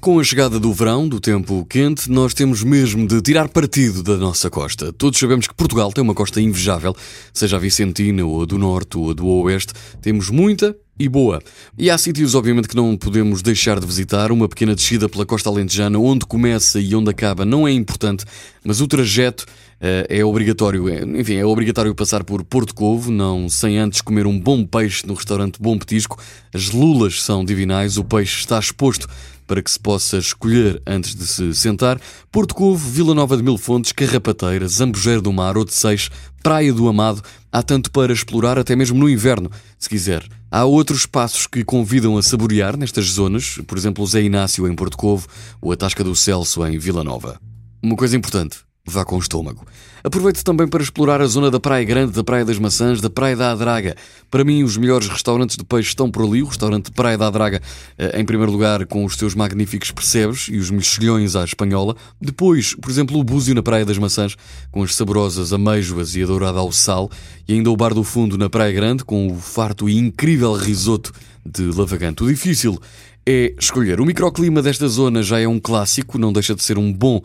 Com a chegada do verão, do tempo quente, nós temos mesmo de tirar partido da nossa costa. Todos sabemos que Portugal tem uma costa invejável, seja a Vicentina, ou a do Norte, ou a do Oeste. Temos muita e boa. E há sítios, obviamente, que não podemos deixar de visitar. Uma pequena descida pela costa alentejana, onde começa e onde acaba, não é importante, mas o trajeto uh, é obrigatório. É, enfim, é obrigatório passar por Porto Covo, não sem antes comer um bom peixe no restaurante Bom Petisco. As lulas são divinais, o peixe está exposto para que se possa escolher antes de se sentar. Porto Covo, Vila Nova de Mil Fontes, Carrapateira, Zambujeiro do Mar, Odeceixe, Praia do Amado. Há tanto para explorar até mesmo no inverno, se quiser. Há outros espaços que convidam a saborear nestas zonas, por exemplo, o Zé Inácio em Porto Covo ou a Tasca do Celso em Vila Nova. Uma coisa importante, vá com o estômago. Aproveite também para explorar a zona da Praia Grande, da Praia das Maçãs, da Praia da Adraga. Para mim, os melhores restaurantes de peixe estão por ali. O restaurante Praia da Adraga, eh, em primeiro lugar, com os seus magníficos percebes e os mexilhões à espanhola. Depois, por exemplo, o Búzio na Praia das Maçãs, com as saborosas ameijoas e a dourada ao sal. E ainda o Bar do Fundo na Praia Grande, com o farto e incrível risoto de lavagante. O difícil é escolher. O microclima desta zona já é um clássico, não deixa de ser um bom uh,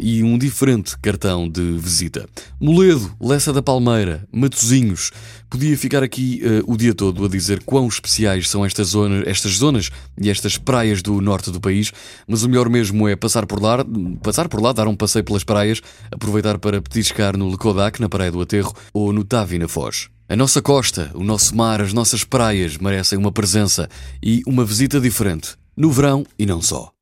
e um diferente cartão de visita. Moledo, Lessa da Palmeira, Matozinhos. Podia ficar aqui uh, o dia todo a dizer quão especiais são estas zonas, estas zonas e estas praias do norte do país, mas o melhor mesmo é passar por lá, passar por lá, dar um passeio pelas praias, aproveitar para petiscar no Lecodac, na Praia do Aterro, ou no Tavi, Foz. A nossa costa, o nosso mar, as nossas praias merecem uma presença e uma visita diferente, no verão e não só.